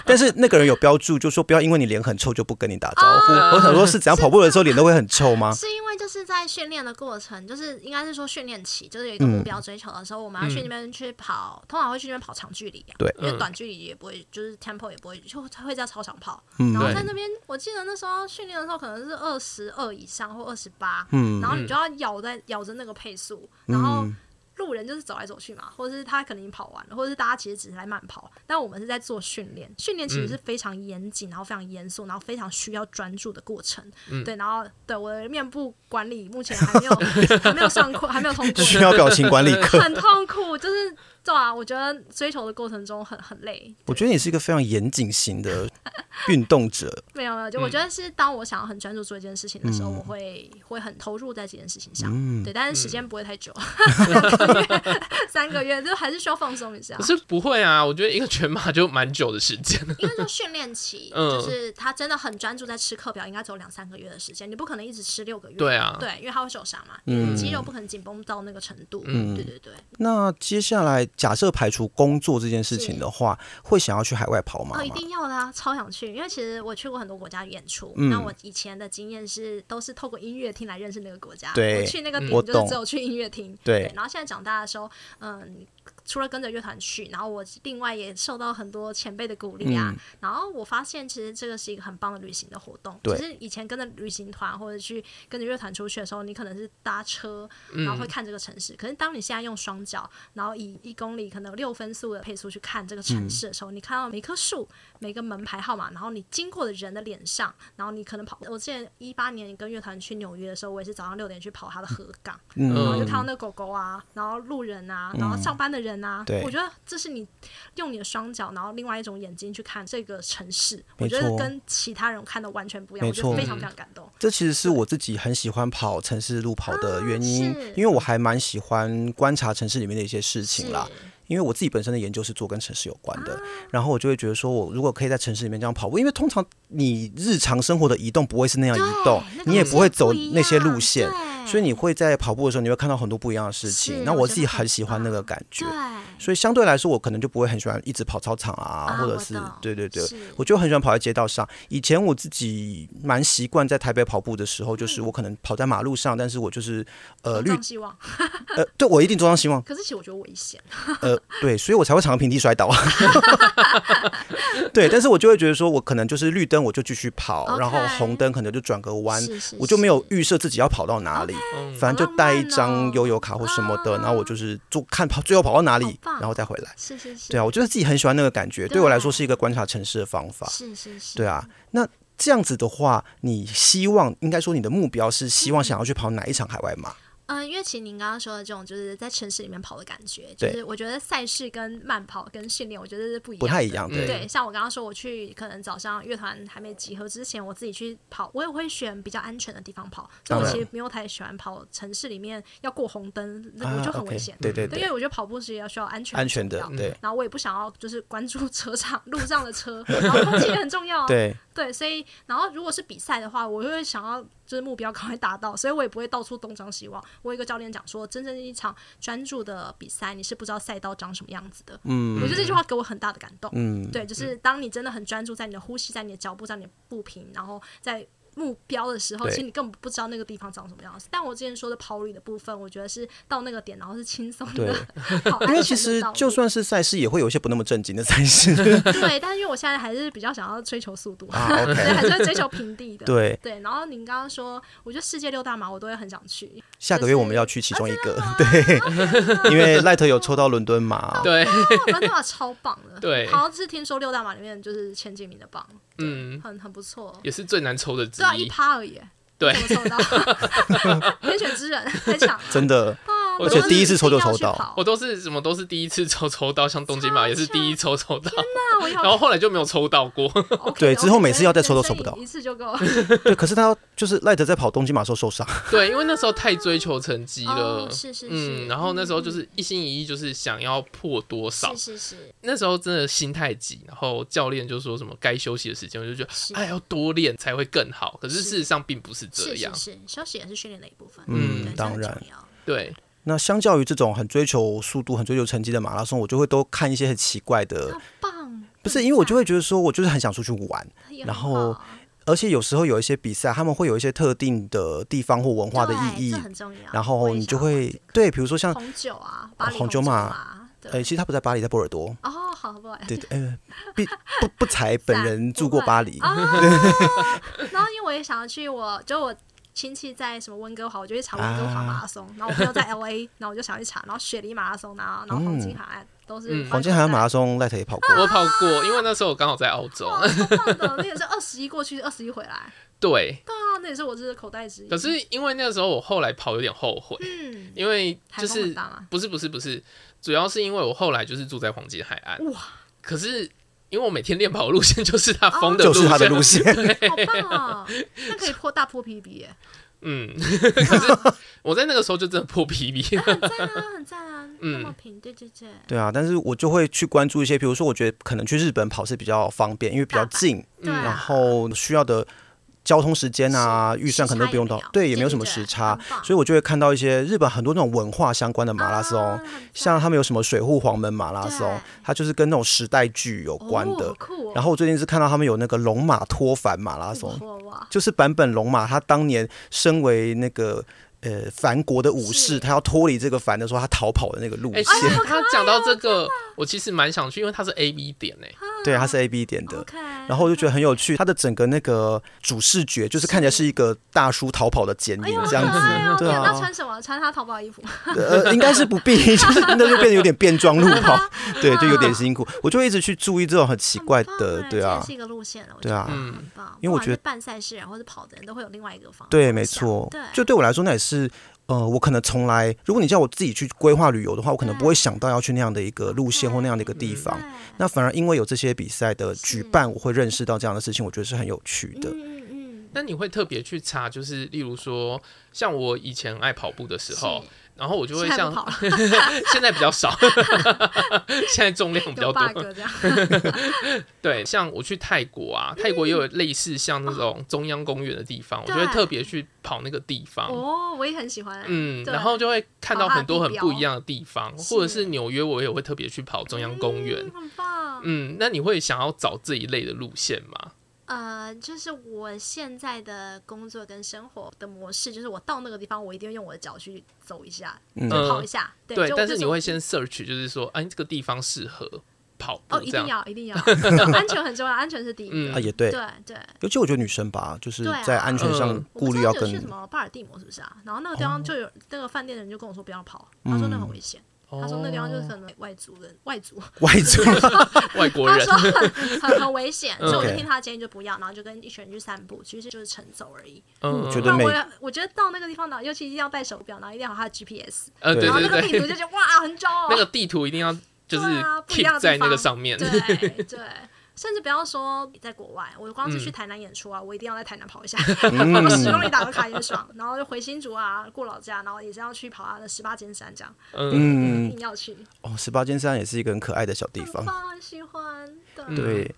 但是那个人有标注，就说不要因为你脸很臭就不跟你打招呼。我想说，是怎样跑步的时候脸都会很臭吗？是因为就是在训练的过程，就是应该是说训练期，就是有一个目标追求的时候，我们要去那边去跑，通常会去那边跑长距离，对，因为短距离也不会，就是 tempo 也不会，就会在操场跑。嗯然后在那边，我记得那时候训练的时候可能是二十二以上或二十八。嗯，然后你就要咬在咬着那个配速，然后路人就是走来走去嘛，或者是他可能已经跑完了，或者是大家其实只是来慢跑，但我们是在做训练，训练其实是非常严谨，然后非常严肃，然后非常需要专注的过程。对，然后对我的面部管理目前还没有 还没有上课，还没有通过，需要表情管理课，很痛苦，就是。对啊，我觉得追求的过程中很很累。我觉得你是一个非常严谨型的运动者。没有没有，就我觉得是当我想要很专注做一件事情的时候，嗯、我会会很投入在这件事情上。嗯、对，但是时间不会太久，两、嗯、个月、三个月，就还是需要放松一下。可是不会啊，我觉得一个全马就蛮久的时间。因为说训练期，就是他真的很专注在吃课表，应该走两三个月的时间，你不可能一直吃六个月。对啊，对，因为他会受伤嘛，嗯，肌肉不可能紧绷到那个程度。嗯，对对对。那接下来。假设排除工作这件事情的话，会想要去海外跑吗？哦，一定要的啊，超想去！因为其实我去过很多国家演出，那、嗯、我以前的经验是都是透过音乐厅来认识那个国家。对，我去那个点就是只有去音乐厅。对，然后现在长大的时候，嗯。除了跟着乐团去，然后我另外也受到很多前辈的鼓励啊。嗯、然后我发现，其实这个是一个很棒的旅行的活动。对其实以前跟着旅行团或者去跟着乐团出去的时候，你可能是搭车，然后会看这个城市。嗯、可是当你现在用双脚，然后以一公里可能六分速的配速去看这个城市的时候，嗯、你看到每棵树、每个门牌号码，然后你经过的人的脸上，然后你可能跑。我之前一八年跟乐团去纽约的时候，我也是早上六点去跑它的河港，嗯、然后就看到那狗狗啊，然后路人啊，然后上班的人啊。对，我觉得这是你用你的双脚，然后另外一种眼睛去看这个城市，我觉得跟其他人看的完全不一样，我觉得非常非常感动。这其实是我自己很喜欢跑城市路跑的原因，因为我还蛮喜欢观察城市里面的一些事情啦。因为我自己本身的研究是做跟城市有关的，然后我就会觉得说，我如果可以在城市里面这样跑步，因为通常你日常生活的移动不会是那样移动，你也不会走那些路线。所以你会在跑步的时候，你会看到很多不一样的事情。那我自己很喜欢那个感觉，所以相对来说，我可能就不会很喜欢一直跑操场啊，或者是对对对，我就很喜欢跑在街道上。以前我自己蛮习惯在台北跑步的时候，就是我可能跑在马路上，但是我就是呃绿希望，呃对我一定中央希望。可是其实我觉得危险，呃对，所以我才会常常平地摔倒。对，但是我就会觉得说，我可能就是绿灯我就继续跑，然后红灯可能就转个弯，我就没有预设自己要跑到哪里。反正就带一张悠游卡或什么的，然后我就是就看跑，最后跑到哪里，然后再回来。是是是，对啊，我觉得自己很喜欢那个感觉，对我来说是一个观察城市的方法。是是是，对啊。那这样子的话，你希望应该说你的目标是希望想要去跑哪一场海外马？嗯，因为其实您刚刚说的这种就是在城市里面跑的感觉，就是我觉得赛事跟慢跑跟训练，我觉得是不一样，不太一样。对，对像我刚刚说，我去可能早上乐团还没集合之前，我自己去跑，我也会选比较安全的地方跑。所以我其实没有太喜欢跑城市里面要过红灯，那我就很危险。对对对，因为我觉得跑步是要需要安全安全的。对，然后我也不想要就是关注 车场路上的车，然后空气也很重要。对对，所以然后如果是比赛的话，我就会想要。就是目标赶快达到，所以我也不会到处东张西望。我有一个教练讲说，真正一场专注的比赛，你是不知道赛道长什么样子的。嗯，我觉得这句话给我很大的感动。嗯，对，就是当你真的很专注在你的呼吸，在你的脚步，在你的步频，然后在。目标的时候，其实你根本不知道那个地方长什么样子。但我之前说的跑旅的部分，我觉得是到那个点，然后是轻松的。因为其实就算是赛事，也会有一些不那么正经的赛事。对，但是因为我现在还是比较想要追求速度，啊 okay、对，还是会追求平地的。对。对。然后您刚刚说，我觉得世界六大马我都会很想去。下个月我们要去其中一个，对，因为赖特有抽到伦敦马，对，伦敦马超棒的，对，好像是听说六大马里面就是前几名的棒，嗯，很很不错，也是最难抽的，只要一趴而已。对，抽到？天选之人太强，真的。而且第一次抽就抽到，我都是什么都是第一次抽抽到，像东京马也是第一抽抽到，然后后来就没有抽到过。对，之后每次要再抽都抽不到，一次就够。对，可是他就是赖德在跑东京马时候受伤。对，因为那时候太追求成绩了，是是是，嗯，然后那时候就是一心一意就是想要破多少，是是是。那时候真的心太急，然后教练就说什么该休息的时间，我就觉得哎要多练才会更好。可是事实上并不是这样，是休息也是训练的一部分。嗯，当然，对。那相较于这种很追求速度、很追求成绩的马拉松，我就会都看一些很奇怪的。棒！不是，因为我就会觉得说，我就是很想出去玩，然后而且有时候有一些比赛，他们会有一些特定的地方或文化的意义，很重要。然后你就会对，比如说像红酒啊，红酒马，哎，其实他不在巴黎，在波尔多。哦，好，不好？对对，哎，不不不才本人住过巴黎。然后因为我也想要去，我就我。亲戚在什么温哥华，我就去查温哥华马拉松。然后我朋友在 LA，然后我就想去查。然后雪梨马拉松，然后然后黄金海岸都是。黄金海岸马拉松，赖特也跑过。我跑过，因为那时候我刚好在澳洲。那也是二十一过去，二十一回来。对。对啊，那也是我这个口袋之一。可是因为那个时候我后来跑有点后悔。嗯。因为就是不是不是不是，主要是因为我后来就是住在黄金海岸。哇。可是因为我每天练跑路线就是他疯的路线，就是他的路线。好棒啊！那可以破大破 PB 耶。嗯，可是我在那个时候就真的破 PB，很赞啊，很赞啊，那么平，对对对，对啊，但是我就会去关注一些，比如说，我觉得可能去日本跑是比较方便，因为比较近，然后需要的。交通时间啊，预算可能都不用到，对，也没有什么时差，所以我就会看到一些日本很多那种文化相关的马拉松，像他们有什么水户黄门马拉松，它就是跟那种时代剧有关的。然后我最近是看到他们有那个龙马脱凡马拉松，就是版本龙马他当年身为那个。呃，凡国的武士，他要脱离这个凡的时候，他逃跑的那个路线。他讲到这个，我其实蛮想去，因为它是 A B 点诶。对，它是 A B 点的。然后我就觉得很有趣，它的整个那个主视觉就是看起来是一个大叔逃跑的剪影这样子。对啊。那穿什么？穿他逃跑衣服？呃，应该是不必，就是那就变得有点变装路跑，对，就有点辛苦。我就一直去注意这种很奇怪的，对啊。是一个路线了，对啊，嗯，因为我觉得办赛事然后是跑的人都会有另外一个方。对，没错。对，就对我来说那也是。是呃，我可能从来，如果你叫我自己去规划旅游的话，我可能不会想到要去那样的一个路线或那样的一个地方。那反而因为有这些比赛的举办，我会认识到这样的事情，我觉得是很有趣的。嗯嗯。那你会特别去查，就是例如说，像我以前爱跑步的时候。然后我就会像，现在比较少，现在重量比较多。对，像我去泰国啊，泰国也有类似像那种中央公园的地方，我就会特别去跑那个地方。哦，我也很喜欢。嗯，然后就会看到很多很不一样的地方，或者是纽约，我也会特别去跑中央公园。很棒。嗯，那你会想要找这一类的路线吗？呃，就是我现在的工作跟生活的模式，就是我到那个地方，我一定要用我的脚去走一下，嗯、就跑一下。对，对，但是你会先 search，就是说，哎，这个地方适合跑步。哦，一定要，一定要，安全很重要，安全是第一。嗯，啊，也对，对对。尤其我觉得女生吧，就是在安全上顾虑要更。去什么巴尔的摩是不是啊？然后那个地方就有那个饭店的人就跟我说不要跑，他说那很危险。他说那地方就是可能外族人、外族、外族、外国人，他说很很很危险，所以我就听他的建议就不要，然后就跟一群人去散步，其实就是晨走而已。嗯，觉得我我觉得到那个地方呢，尤其一定要带手表，然后一定要有他的 GPS，呃，对对对，然后那个地图就觉得哇，很重要。那个地图一定要就是 keep 在那个上面，对对。甚至不要说在国外，我光是去台南演出啊，嗯、我一定要在台南跑一下，我十公里打个卡也爽。然后就回新竹啊，过老家，然后也是要去跑啊的十八尖山这样，嗯，一定要去。哦，十八尖山也是一个很可爱的小地方，很，很喜欢。对。对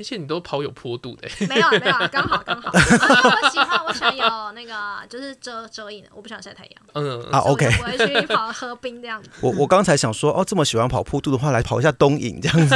而且你都跑有坡度的，没有没有，刚好刚好。我喜欢我喜欢有那个就是遮遮影的，我不喜欢晒太阳。嗯啊，OK。我会去跑河滨这样子。我我刚才想说，哦，这么喜欢跑坡度的话，来跑一下东影这样子。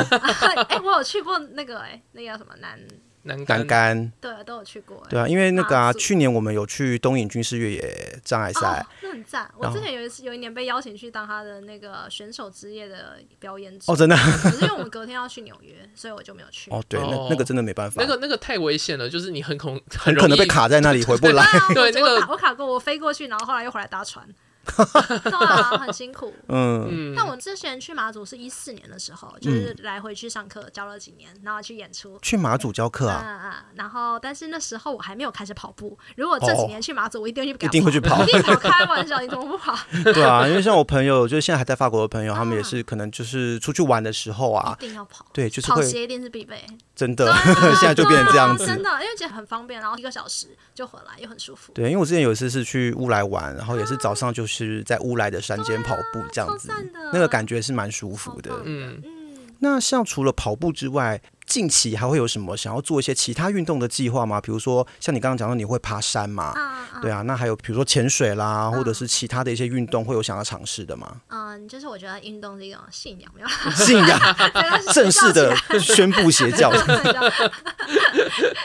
哎，我有去过那个哎，那个叫什么南？南竿，对啊，都有去过。对啊，因为那个啊，去年我们有去东影军事越野障碍赛，那很赞。我之前有一次有一年被邀请去当他的那个选手之夜的表演者。哦，真的。可是因为我们隔天要去纽约，所以我就没有去。哦，对，那那个真的没办法。那个那个太危险了，就是你很恐很可能被卡在那里回不来。对，那个我卡过，我飞过去，然后后来又回来搭船。对啊，很辛苦。嗯，但我之前去马祖是一四年的时候，就是来回去上课教了几年，然后去演出。去马祖教课啊？嗯嗯。然后，但是那时候我还没有开始跑步。如果这几年去马祖，我一定会去。一定会去跑。一定跑，开玩笑，你怎么不跑？对啊，因为像我朋友，就是现在还在法国的朋友，他们也是可能就是出去玩的时候啊，一定要跑。对，就是跑鞋一定是必备。真的，现在就变成这样子。真的，因为觉得很方便，然后一个小时就回来，又很舒服。对，因为我之前有一次是去乌来玩，然后也是早上就是在乌来的山间跑步这样子，那个感觉是蛮舒服的。嗯嗯。那像除了跑步之外，近期还会有什么想要做一些其他运动的计划吗？比如说像你刚刚讲到你会爬山嘛？对啊，那还有比如说潜水啦，或者是其他的一些运动，会有想要尝试的吗？嗯，就是我觉得运动是一种信仰，没有信仰，正式的宣布邪教。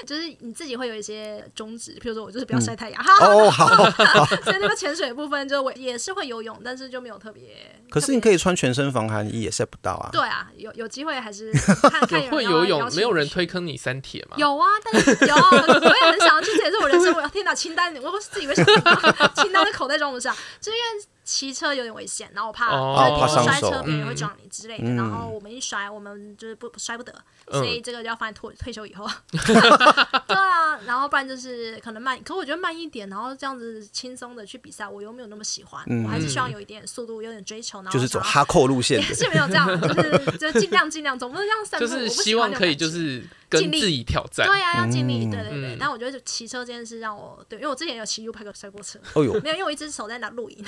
就是你自己会有一些宗旨，比如说我就是不要晒太阳。哦，好。好所以那个潜水部分，就我也是会游泳，但是就没有特别。可是你可以穿全身防寒衣也晒不到啊。对啊，有有机会还是看看会游泳，没有人推坑你三铁吗？有啊，但是 有，我也很想要去，这也是我人生我要听到清单，我是自以为是清单的口袋装不下，就因为。骑车有点危险，然后我怕就是摔车，别人会撞你之类的。然后我们一摔，我们就是不摔不得，所以这个就要放在退退休以后。对啊，然后不然就是可能慢，可我觉得慢一点，然后这样子轻松的去比赛，我又没有那么喜欢。我还是希望有一点速度，有点追求，然后就是走哈扣路线，也是没有这样，就是就尽量尽量，总不能这样散步。就是希望可以就是。跟自己挑战，对呀，要尽力，对对对。但我觉得骑车这件事让我，对，因为我之前有骑 U 拍过摔过车，哦呦，没有，因为我一只手在那录影，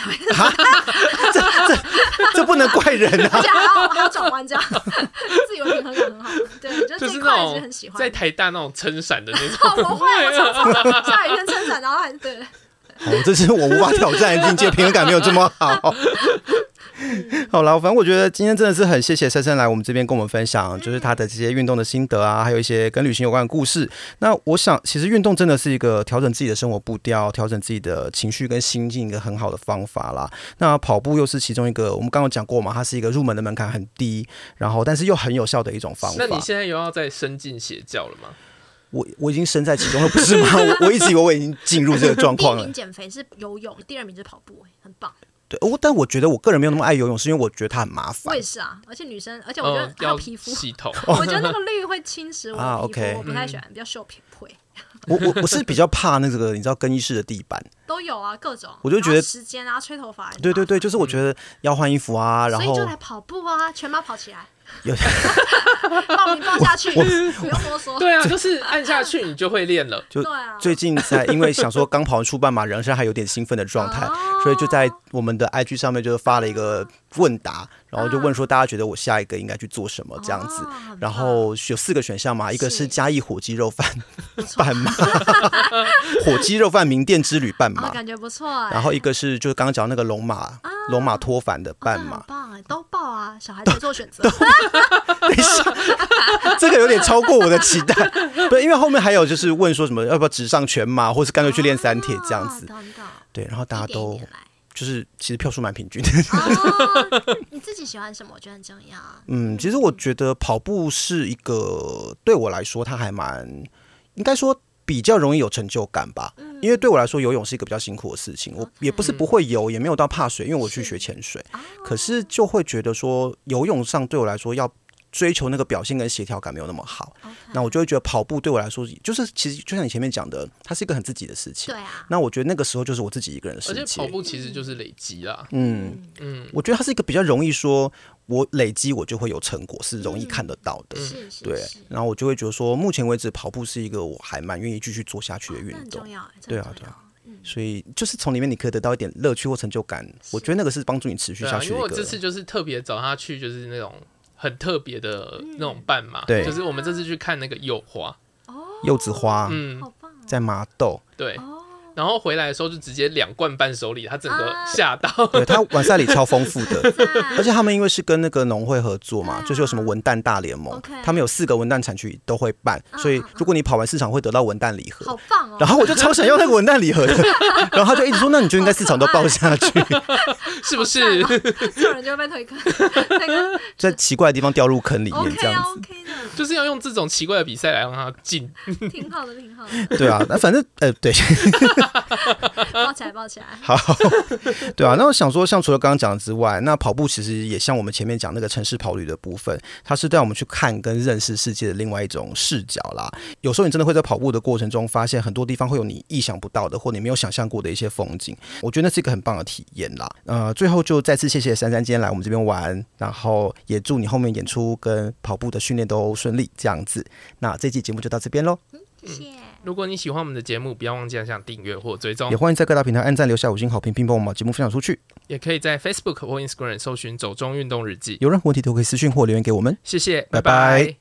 这这这不能怪人啊，而且还要还要转弯这样，自以为平衡感很好，对，就是这块是很喜欢，在台大那种撑伞的那种，我会，我常常 下雨天撑伞，然后还对，哦，这是我无法挑战的境界，平衡感没有这么好。好了，反正我觉得今天真的是很谢谢珊珊来我们这边跟我们分享，就是她的这些运动的心得啊，还有一些跟旅行有关的故事。那我想，其实运动真的是一个调整自己的生活步调、调整自己的情绪跟心境一个很好的方法啦。那跑步又是其中一个，我们刚刚讲过嘛，它是一个入门的门槛很低，然后但是又很有效的一种方法。那你现在又要再深进邪教了吗？我我已经身在其中了，不是吗？我我一直以为我已经进入这个状况了。第一名减肥是游泳，第二名是跑步，很棒。对，我但我觉得我个人没有那么爱游泳，是因为我觉得它很麻烦。我也是啊，而且女生，而且我觉得要皮肤洗头，我觉得那个绿会侵蚀我的皮肤，我不太喜欢，比较秀皮肤。我我我是比较怕那个，你知道更衣室的地板都有啊，各种。我就觉得时间啊，吹头发。对对对，就是我觉得要换衣服啊，然后所以就来跑步啊，全马跑起来。有报名报下去，不用多说。对啊，就是按下去你就会练了。就最近在，因为想说刚跑完初半马，人生还有点兴奋的状态，所以就在我们的 IG 上面就发了一个问答，然后就问说大家觉得我下一个应该去做什么这样子。然后有四个选项嘛，一个是。嘉义火鸡肉饭 半马，火鸡肉饭名店之旅半马，感觉不错。然后一个是就是刚刚讲那个龙马龙马托凡的半马，棒哎，都报啊，小孩子做选择。等一下，这个有点超过我的期待。不，因为后面还有就是问说什么要不要直上全马，或是干脆去练三铁这样子。对，然后大家都就是其实票数蛮平均的。你自己喜欢什么？我觉得很重要。嗯，其实我觉得跑步是一个对我来说，它还蛮应该说比较容易有成就感吧。嗯、因为对我来说，游泳是一个比较辛苦的事情。我也不是不会游，也没有到怕水，因为我去学潜水。可是就会觉得说，游泳上对我来说要。追求那个表现跟协调感没有那么好那我就会觉得跑步对我来说，就是其实就像你前面讲的，它是一个很自己的事情。对啊。那我觉得那个时候就是我自己一个人的事情。而且跑步其实就是累积啦。嗯嗯。我觉得它是一个比较容易说，我累积我就会有成果，是容易看得到的。是是。对。然后我就会觉得说，目前为止跑步是一个我还蛮愿意继续做下去的运动。对啊对啊。所以就是从里面你可以得到一点乐趣或成就感，我觉得那个是帮助你持续下去的。因为我这次就是特别找他去，就是那种。很特别的那种半马，对，就是我们这次去看那个柚花，柚子花，嗯，在麻豆，对。然后回来的时候就直接两罐伴手礼，他整个吓到。对，他晚赛礼超丰富的，而且他们因为是跟那个农会合作嘛，就是有什么文旦大联盟，他们有四个文旦产区都会办，所以如果你跑完市场会得到文旦礼盒，好棒哦。然后我就超想要那个文旦礼盒的，然后他就一直说，那你就应该市场都报下去，是不是？有人就被推坑，在奇怪的地方掉入坑里面，这样子，就是要用这种奇怪的比赛来让他进，挺好的，挺好的。对啊，那反正呃，对。抱起来，抱起来。好，对啊。那我想说，像除了刚刚讲的之外，那跑步其实也像我们前面讲那个城市跑旅的部分，它是带我们去看跟认识世界的另外一种视角啦。有时候你真的会在跑步的过程中，发现很多地方会有你意想不到的，或你没有想象过的一些风景。我觉得那是一个很棒的体验啦。呃，最后就再次谢谢珊珊今天来我们这边玩，然后也祝你后面演出跟跑步的训练都顺利。这样子，那这期节目就到这边喽。谢谢。如果你喜欢我们的节目，不要忘记按下订阅或追踪，也欢迎在各大平台按赞、留下五星好评，并帮我们把节目分享出去。也可以在 Facebook 或 Instagram 搜寻“走中运动日记”。有任何问题都可以私讯或留言给我们。谢谢，拜拜。拜拜。